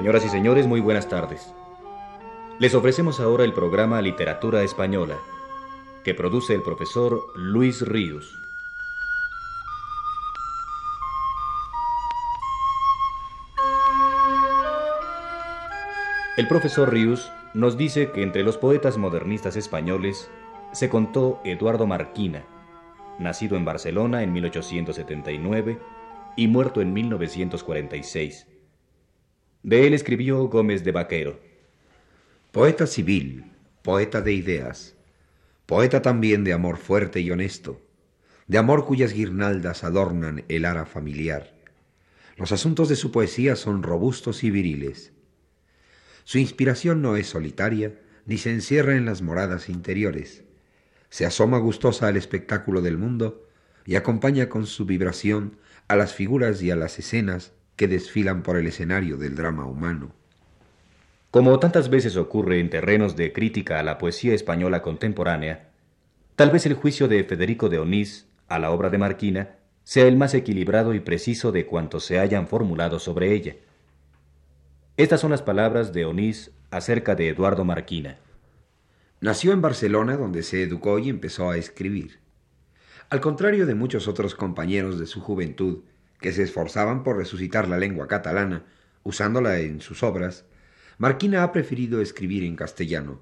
Señoras y señores, muy buenas tardes. Les ofrecemos ahora el programa Literatura Española, que produce el profesor Luis Ríos. El profesor Ríos nos dice que entre los poetas modernistas españoles se contó Eduardo Marquina, nacido en Barcelona en 1879 y muerto en 1946. De él escribió Gómez de Vaquero. Poeta civil, poeta de ideas, poeta también de amor fuerte y honesto, de amor cuyas guirnaldas adornan el ara familiar. Los asuntos de su poesía son robustos y viriles. Su inspiración no es solitaria, ni se encierra en las moradas interiores. Se asoma gustosa al espectáculo del mundo y acompaña con su vibración a las figuras y a las escenas que desfilan por el escenario del drama humano. Como tantas veces ocurre en terrenos de crítica a la poesía española contemporánea, tal vez el juicio de Federico de Onís a la obra de Marquina sea el más equilibrado y preciso de cuantos se hayan formulado sobre ella. Estas son las palabras de Onís acerca de Eduardo Marquina. Nació en Barcelona, donde se educó y empezó a escribir. Al contrario de muchos otros compañeros de su juventud, que se esforzaban por resucitar la lengua catalana, usándola en sus obras, Marquina ha preferido escribir en castellano,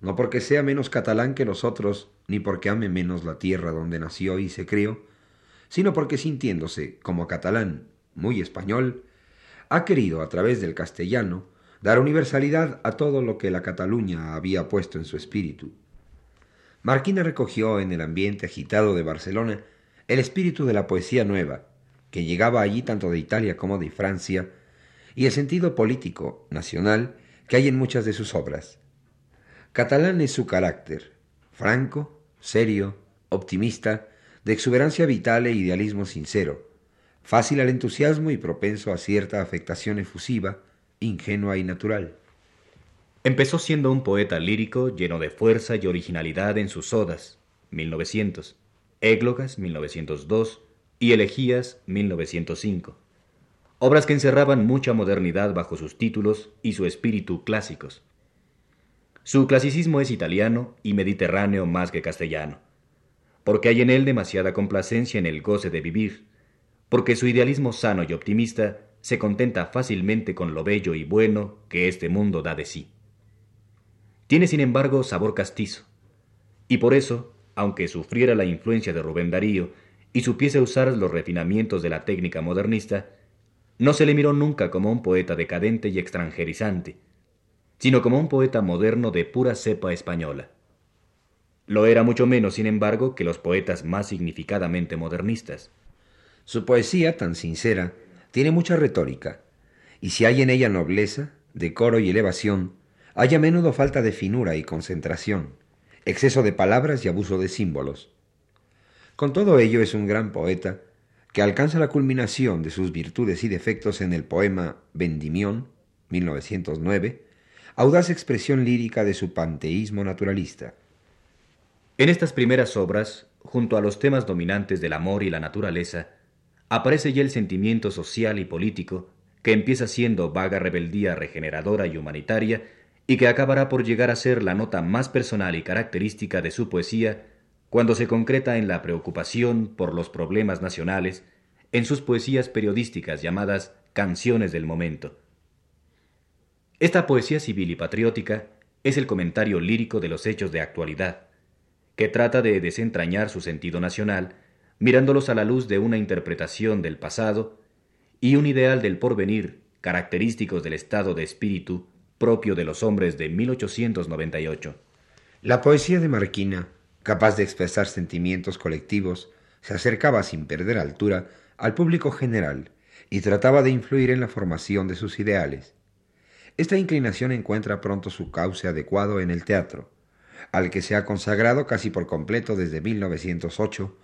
no porque sea menos catalán que los otros, ni porque ame menos la tierra donde nació y se crió, sino porque sintiéndose, como catalán, muy español, ha querido, a través del castellano, dar universalidad a todo lo que la Cataluña había puesto en su espíritu. Marquina recogió en el ambiente agitado de Barcelona el espíritu de la poesía nueva, que llegaba allí tanto de Italia como de Francia, y el sentido político, nacional, que hay en muchas de sus obras. Catalán es su carácter, franco, serio, optimista, de exuberancia vital e idealismo sincero, fácil al entusiasmo y propenso a cierta afectación efusiva, ingenua y natural. Empezó siendo un poeta lírico lleno de fuerza y originalidad en sus odas, 1900, Églogas, 1902 y Elegías, 1905. Obras que encerraban mucha modernidad bajo sus títulos y su espíritu clásicos. Su clasicismo es italiano y mediterráneo más que castellano, porque hay en él demasiada complacencia en el goce de vivir, porque su idealismo sano y optimista se contenta fácilmente con lo bello y bueno que este mundo da de sí. Tiene sin embargo sabor castizo, y por eso, aunque sufriera la influencia de Rubén Darío y supiese usar los refinamientos de la técnica modernista, no se le miró nunca como un poeta decadente y extranjerizante, sino como un poeta moderno de pura cepa española. Lo era mucho menos, sin embargo, que los poetas más significadamente modernistas. Su poesía, tan sincera, tiene mucha retórica, y si hay en ella nobleza, decoro y elevación, hay a menudo falta de finura y concentración, exceso de palabras y abuso de símbolos. Con todo ello es un gran poeta que alcanza la culminación de sus virtudes y defectos en el poema Vendimión, 1909, audaz expresión lírica de su panteísmo naturalista. En estas primeras obras, junto a los temas dominantes del amor y la naturaleza, aparece ya el sentimiento social y político, que empieza siendo vaga rebeldía regeneradora y humanitaria, y que acabará por llegar a ser la nota más personal y característica de su poesía cuando se concreta en la preocupación por los problemas nacionales, en sus poesías periodísticas llamadas canciones del momento. Esta poesía civil y patriótica es el comentario lírico de los hechos de actualidad, que trata de desentrañar su sentido nacional mirándolos a la luz de una interpretación del pasado y un ideal del porvenir característicos del estado de espíritu propio de los hombres de 1898. La poesía de Marquina, capaz de expresar sentimientos colectivos, se acercaba sin perder altura al público general y trataba de influir en la formación de sus ideales. Esta inclinación encuentra pronto su cauce adecuado en el teatro, al que se ha consagrado casi por completo desde 1908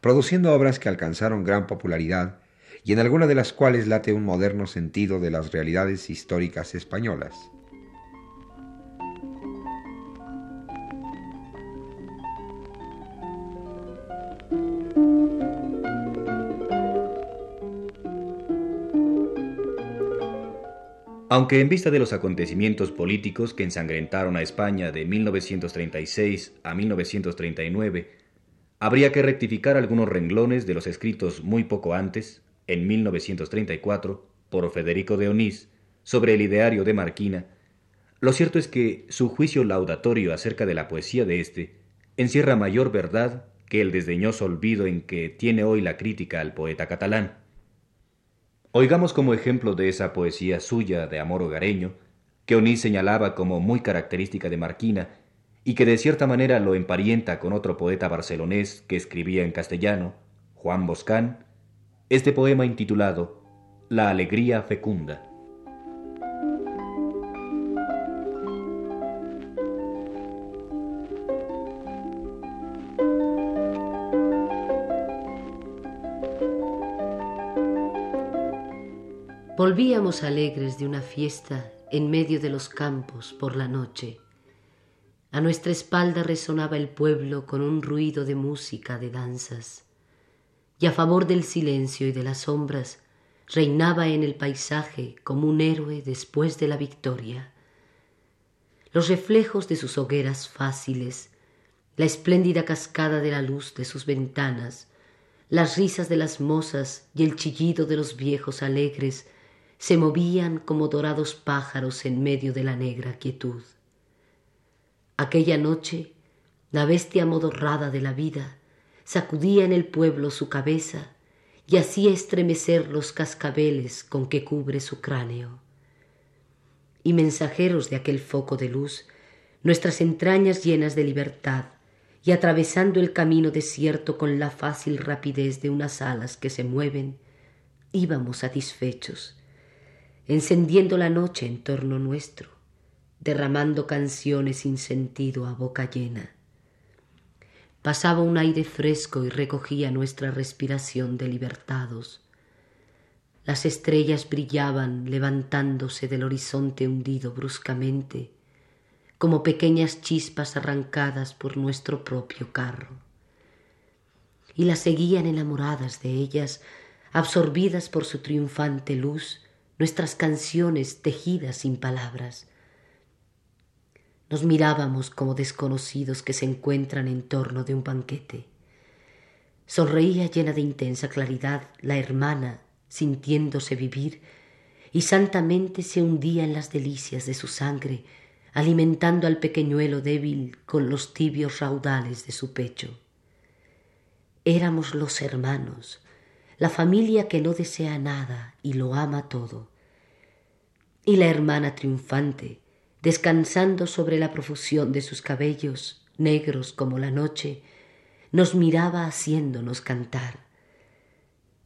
produciendo obras que alcanzaron gran popularidad y en alguna de las cuales late un moderno sentido de las realidades históricas españolas. Aunque en vista de los acontecimientos políticos que ensangrentaron a España de 1936 a 1939, habría que rectificar algunos renglones de los escritos muy poco antes, en 1934, por Federico de Onís, sobre el ideario de Marquina, lo cierto es que su juicio laudatorio acerca de la poesía de éste encierra mayor verdad que el desdeñoso olvido en que tiene hoy la crítica al poeta catalán. Oigamos como ejemplo de esa poesía suya de amor hogareño, que Onís señalaba como muy característica de Marquina y que de cierta manera lo emparienta con otro poeta barcelonés que escribía en castellano, Juan Boscán, este poema intitulado La alegría fecunda. Volvíamos alegres de una fiesta en medio de los campos por la noche. A nuestra espalda resonaba el pueblo con un ruido de música, de danzas. Y a favor del silencio y de las sombras, reinaba en el paisaje como un héroe después de la victoria. Los reflejos de sus hogueras fáciles, la espléndida cascada de la luz de sus ventanas, las risas de las mozas y el chillido de los viejos alegres se movían como dorados pájaros en medio de la negra quietud. Aquella noche, la bestia modorrada de la vida sacudía en el pueblo su cabeza y hacía estremecer los cascabeles con que cubre su cráneo. Y mensajeros de aquel foco de luz, nuestras entrañas llenas de libertad, y atravesando el camino desierto con la fácil rapidez de unas alas que se mueven, íbamos satisfechos, encendiendo la noche en torno nuestro, derramando canciones sin sentido a boca llena. Pasaba un aire fresco y recogía nuestra respiración de libertados. Las estrellas brillaban levantándose del horizonte hundido bruscamente, como pequeñas chispas arrancadas por nuestro propio carro. Y las seguían enamoradas de ellas, absorbidas por su triunfante luz, nuestras canciones tejidas sin palabras. Nos mirábamos como desconocidos que se encuentran en torno de un banquete. Sonreía llena de intensa claridad la hermana, sintiéndose vivir, y santamente se hundía en las delicias de su sangre, alimentando al pequeñuelo débil con los tibios raudales de su pecho. Éramos los hermanos, la familia que no desea nada y lo ama todo y la hermana triunfante, descansando sobre la profusión de sus cabellos, negros como la noche, nos miraba haciéndonos cantar.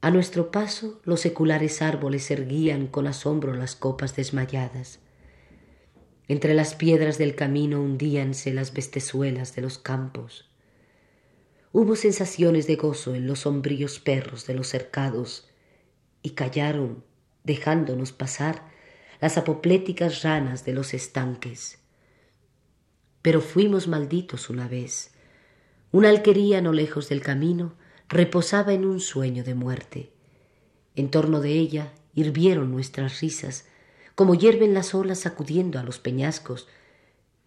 A nuestro paso los seculares árboles erguían con asombro las copas desmayadas. Entre las piedras del camino hundíanse las bestezuelas de los campos. Hubo sensaciones de gozo en los sombríos perros de los cercados y callaron, dejándonos pasar las apopléticas ranas de los estanques. Pero fuimos malditos una vez. Una alquería no lejos del camino reposaba en un sueño de muerte. En torno de ella hirvieron nuestras risas, como hierven las olas sacudiendo a los peñascos,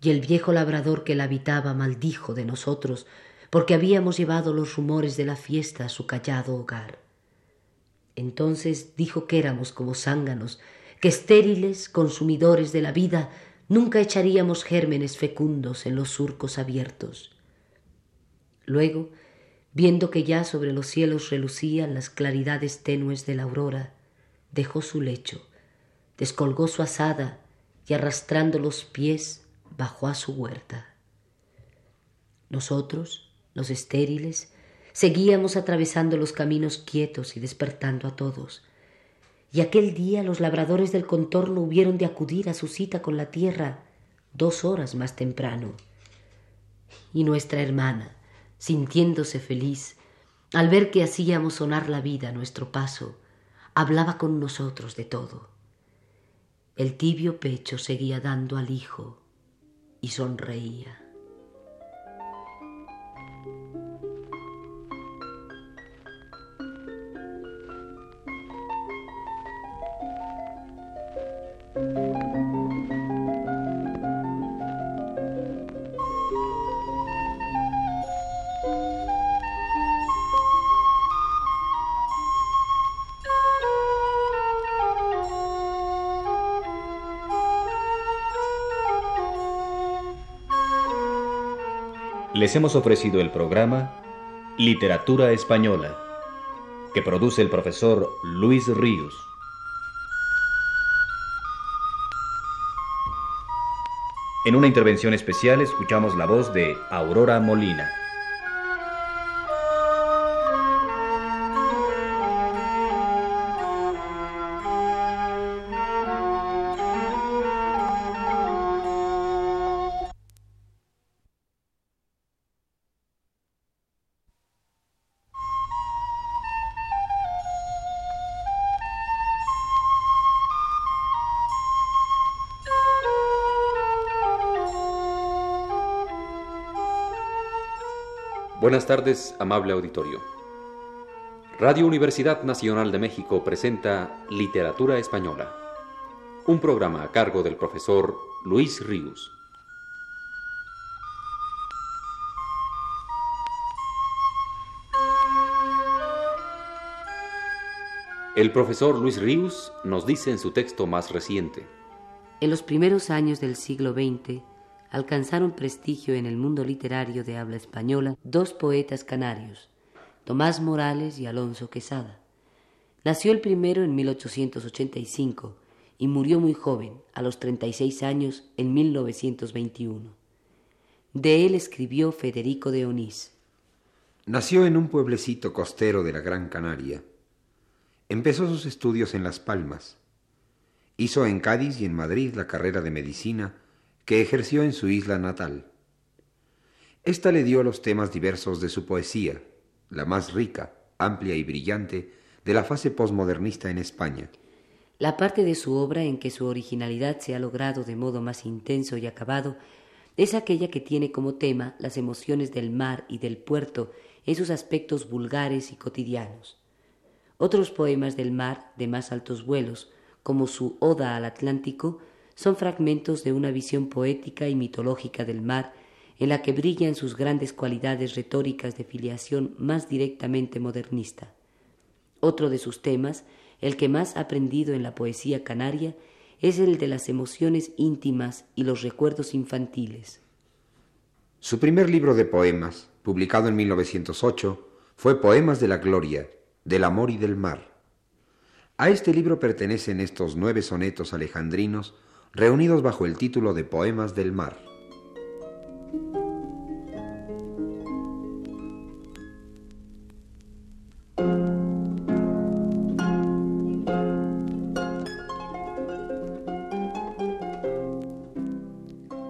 y el viejo labrador que la habitaba maldijo de nosotros, porque habíamos llevado los rumores de la fiesta a su callado hogar. Entonces dijo que éramos como zánganos que estériles consumidores de la vida nunca echaríamos gérmenes fecundos en los surcos abiertos. Luego, viendo que ya sobre los cielos relucían las claridades tenues de la aurora, dejó su lecho, descolgó su asada y arrastrando los pies bajó a su huerta. Nosotros, los estériles, seguíamos atravesando los caminos quietos y despertando a todos, y aquel día los labradores del contorno hubieron de acudir a su cita con la tierra dos horas más temprano. Y nuestra hermana, sintiéndose feliz, al ver que hacíamos sonar la vida a nuestro paso, hablaba con nosotros de todo. El tibio pecho seguía dando al hijo y sonreía. Les hemos ofrecido el programa Literatura Española, que produce el profesor Luis Ríos. En una intervención especial escuchamos la voz de Aurora Molina. Buenas tardes, amable auditorio. Radio Universidad Nacional de México presenta Literatura Española, un programa a cargo del profesor Luis Ríos. El profesor Luis Ríos nos dice en su texto más reciente. En los primeros años del siglo XX, alcanzaron prestigio en el mundo literario de habla española dos poetas canarios, Tomás Morales y Alonso Quesada. Nació el primero en 1885 y murió muy joven, a los 36 años, en 1921. De él escribió Federico de Onís. Nació en un pueblecito costero de la Gran Canaria. Empezó sus estudios en Las Palmas. Hizo en Cádiz y en Madrid la carrera de medicina que ejerció en su isla natal. Esta le dio los temas diversos de su poesía, la más rica, amplia y brillante de la fase posmodernista en España. La parte de su obra en que su originalidad se ha logrado de modo más intenso y acabado es aquella que tiene como tema las emociones del mar y del puerto en sus aspectos vulgares y cotidianos. Otros poemas del mar de más altos vuelos, como su Oda al Atlántico, son fragmentos de una visión poética y mitológica del mar en la que brillan sus grandes cualidades retóricas de filiación más directamente modernista. Otro de sus temas, el que más aprendido en la poesía canaria, es el de las emociones íntimas y los recuerdos infantiles. Su primer libro de poemas, publicado en 1908, fue Poemas de la Gloria, del Amor y del Mar. A este libro pertenecen estos nueve sonetos alejandrinos reunidos bajo el título de Poemas del Mar.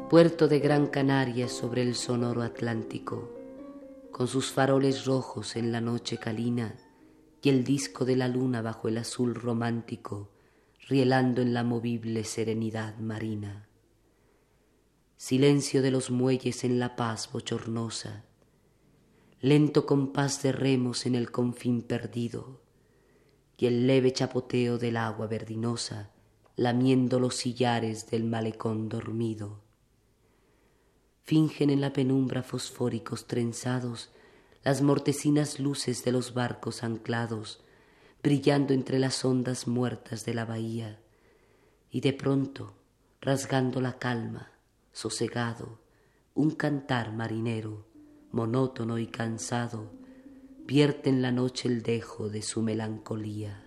Puerto de Gran Canaria sobre el sonoro Atlántico, con sus faroles rojos en la noche calina y el disco de la luna bajo el azul romántico, rielando en la movible serenidad marina. Silencio de los muelles en la paz bochornosa, lento compás de remos en el confín perdido, y el leve chapoteo del agua verdinosa lamiendo los sillares del malecón dormido. Fingen en la penumbra fosfóricos trenzados las mortecinas luces de los barcos anclados, brillando entre las ondas muertas de la bahía, y de pronto, rasgando la calma, sosegado, un cantar marinero, monótono y cansado, vierte en la noche el dejo de su melancolía.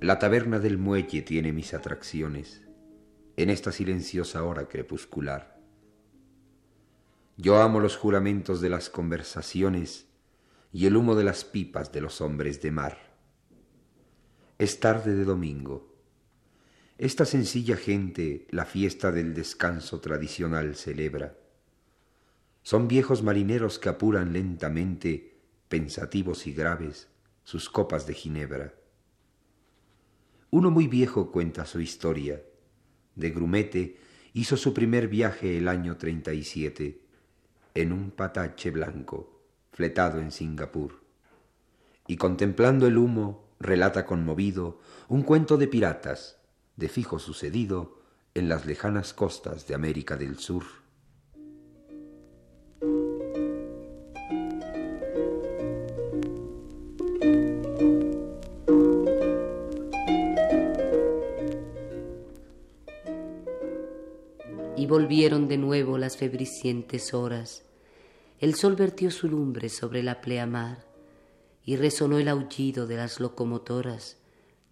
La taberna del muelle tiene mis atracciones en esta silenciosa hora crepuscular. Yo amo los juramentos de las conversaciones y el humo de las pipas de los hombres de mar. Es tarde de domingo. Esta sencilla gente la fiesta del descanso tradicional celebra. Son viejos marineros que apuran lentamente, pensativos y graves, sus copas de ginebra. Uno muy viejo cuenta su historia de Grumete hizo su primer viaje el año 37. en un patache blanco, fletado en Singapur. Y contemplando el humo, relata conmovido un cuento de piratas, de fijo sucedido en las lejanas costas de América del Sur. De nuevo las febricientes horas. El sol vertió su lumbre sobre la pleamar y resonó el aullido de las locomotoras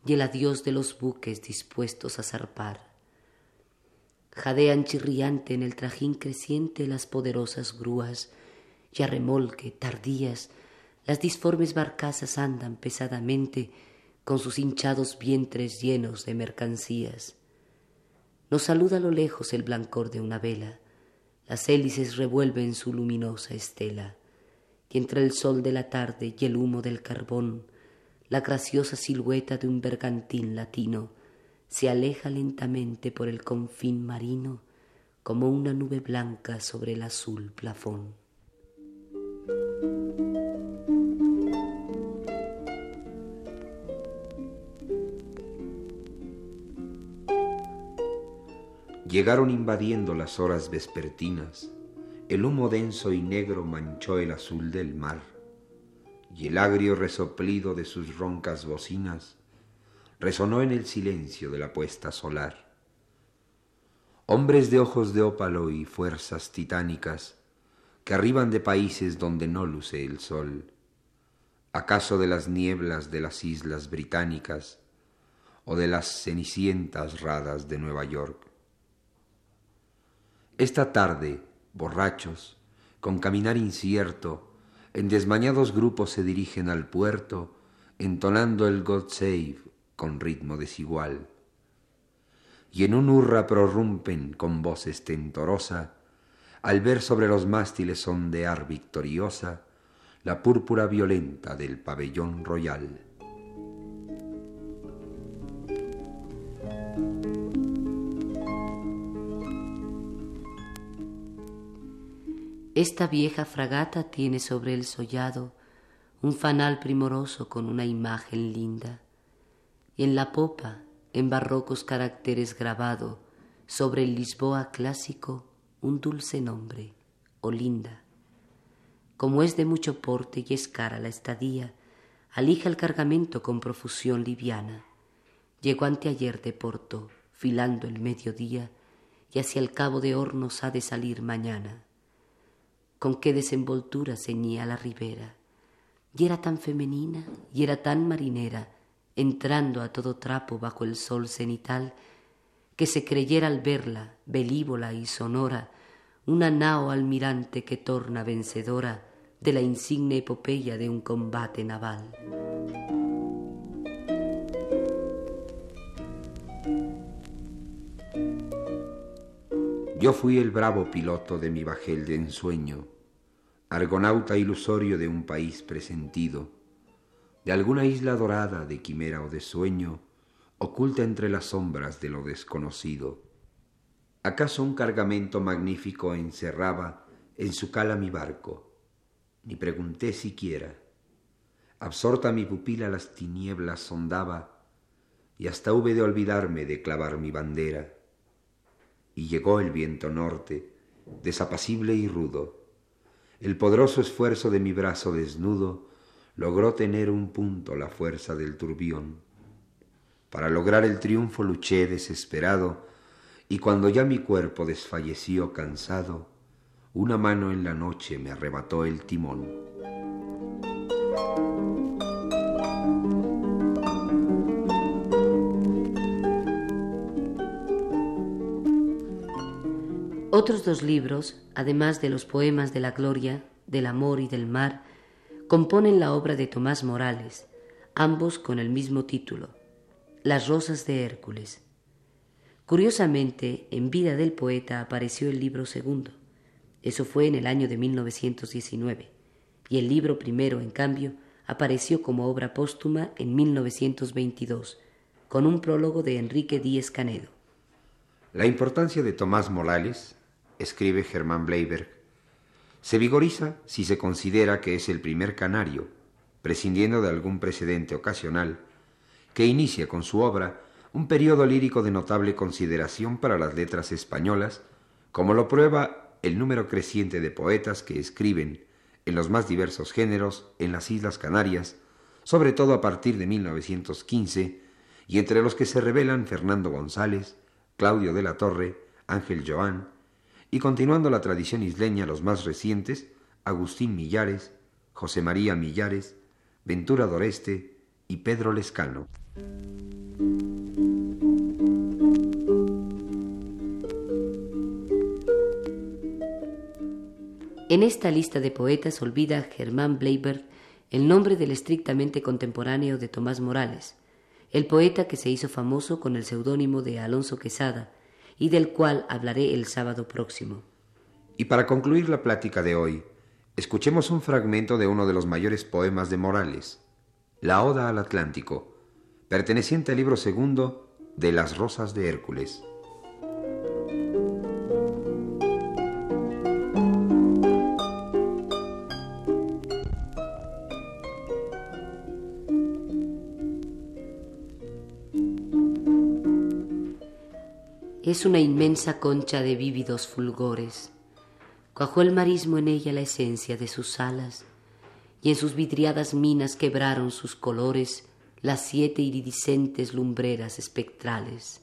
y el adiós de los buques dispuestos a zarpar. Jadean chirriante en el trajín creciente las poderosas grúas, y a remolque, tardías, las disformes barcazas andan pesadamente con sus hinchados vientres llenos de mercancías. Nos saluda a lo lejos el blancor de una vela, las hélices revuelven su luminosa estela, y entre el sol de la tarde y el humo del carbón, la graciosa silueta de un bergantín latino se aleja lentamente por el confín marino como una nube blanca sobre el azul plafón. Llegaron invadiendo las horas vespertinas, el humo denso y negro manchó el azul del mar, y el agrio resoplido de sus roncas bocinas resonó en el silencio de la puesta solar. Hombres de ojos de ópalo y fuerzas titánicas que arriban de países donde no luce el sol, acaso de las nieblas de las islas británicas o de las cenicientas radas de Nueva York. Esta tarde, borrachos, con caminar incierto, en desmañados grupos se dirigen al puerto, entonando el God Save con ritmo desigual. Y en un hurra prorrumpen con voz estentorosa, al ver sobre los mástiles ondear victoriosa la púrpura violenta del pabellón royal. Esta vieja fragata tiene sobre el sollado un fanal primoroso con una imagen linda y en la popa, en barrocos caracteres grabado, sobre el Lisboa clásico, un dulce nombre, Olinda. Como es de mucho porte y es cara la estadía, alija el cargamento con profusión liviana. Llegó anteayer de Porto, filando el mediodía, y hacia el cabo de hornos ha de salir mañana. Con qué desenvoltura ceñía la ribera, y era tan femenina, y era tan marinera, entrando a todo trapo bajo el sol cenital, que se creyera al verla, belívola y sonora, una nao almirante que torna vencedora de la insigne epopeya de un combate naval. Yo fui el bravo piloto de mi bajel de ensueño, argonauta ilusorio de un país presentido, de alguna isla dorada de quimera o de sueño, oculta entre las sombras de lo desconocido. ¿Acaso un cargamento magnífico encerraba en su cala mi barco? Ni pregunté siquiera. Absorta mi pupila las tinieblas sondaba, y hasta hube de olvidarme de clavar mi bandera. Y llegó el viento norte, desapacible y rudo. El poderoso esfuerzo de mi brazo desnudo logró tener un punto la fuerza del turbión. Para lograr el triunfo luché desesperado, y cuando ya mi cuerpo desfalleció cansado, una mano en la noche me arrebató el timón. Otros dos libros, además de los poemas de la gloria, del amor y del mar, componen la obra de Tomás Morales, ambos con el mismo título, Las Rosas de Hércules. Curiosamente, en vida del poeta apareció el libro segundo. Eso fue en el año de 1919, y el libro primero, en cambio, apareció como obra póstuma en 1922, con un prólogo de Enrique Díez Canedo. La importancia de Tomás Morales, escribe Germán Bleiberg, Se vigoriza si se considera que es el primer canario, prescindiendo de algún precedente ocasional, que inicia con su obra un periodo lírico de notable consideración para las letras españolas, como lo prueba el número creciente de poetas que escriben en los más diversos géneros en las Islas Canarias, sobre todo a partir de 1915, y entre los que se revelan Fernando González, Claudio de la Torre, Ángel Joan, y continuando la tradición isleña los más recientes, Agustín Millares, José María Millares, Ventura Doreste y Pedro Lescano. En esta lista de poetas olvida Germán Bleibert el nombre del estrictamente contemporáneo de Tomás Morales, el poeta que se hizo famoso con el seudónimo de Alonso Quesada y del cual hablaré el sábado próximo. Y para concluir la plática de hoy, escuchemos un fragmento de uno de los mayores poemas de Morales, La Oda al Atlántico, perteneciente al libro segundo de Las Rosas de Hércules. Es una inmensa concha de vívidos fulgores. Cuajó el marismo en ella la esencia de sus alas, y en sus vidriadas minas quebraron sus colores las siete iridiscentes lumbreras espectrales.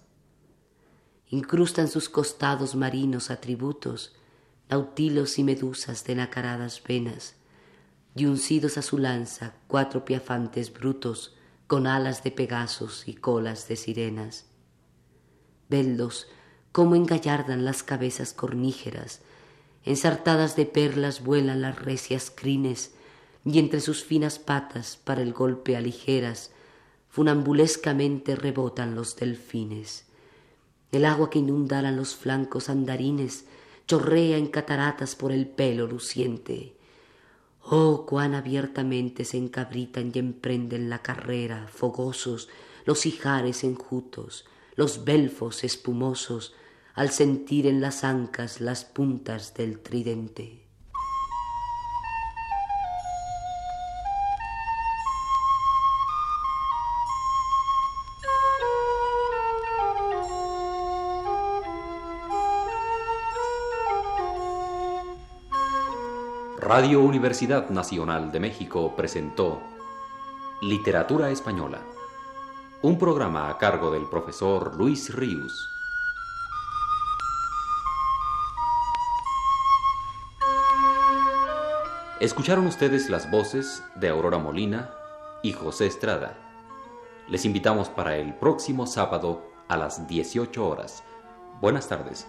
Incrustan sus costados marinos atributos, nautilos y medusas de nacaradas venas, y uncidos a su lanza cuatro piafantes brutos con alas de pegasos y colas de sirenas Vedlos cómo engallardan las cabezas cornígeras, ensartadas de perlas vuelan las recias crines, y entre sus finas patas para el golpe aligeras, funambulescamente rebotan los delfines. El agua que inundaran los flancos andarines chorrea en cataratas por el pelo luciente. Oh, cuán abiertamente se encabritan y emprenden la carrera, fogosos, los hijares enjutos, los belfos espumosos al sentir en las ancas las puntas del tridente. Radio Universidad Nacional de México presentó Literatura Española un programa a cargo del profesor Luis Ríos. Escucharon ustedes las voces de Aurora Molina y José Estrada. Les invitamos para el próximo sábado a las 18 horas. Buenas tardes.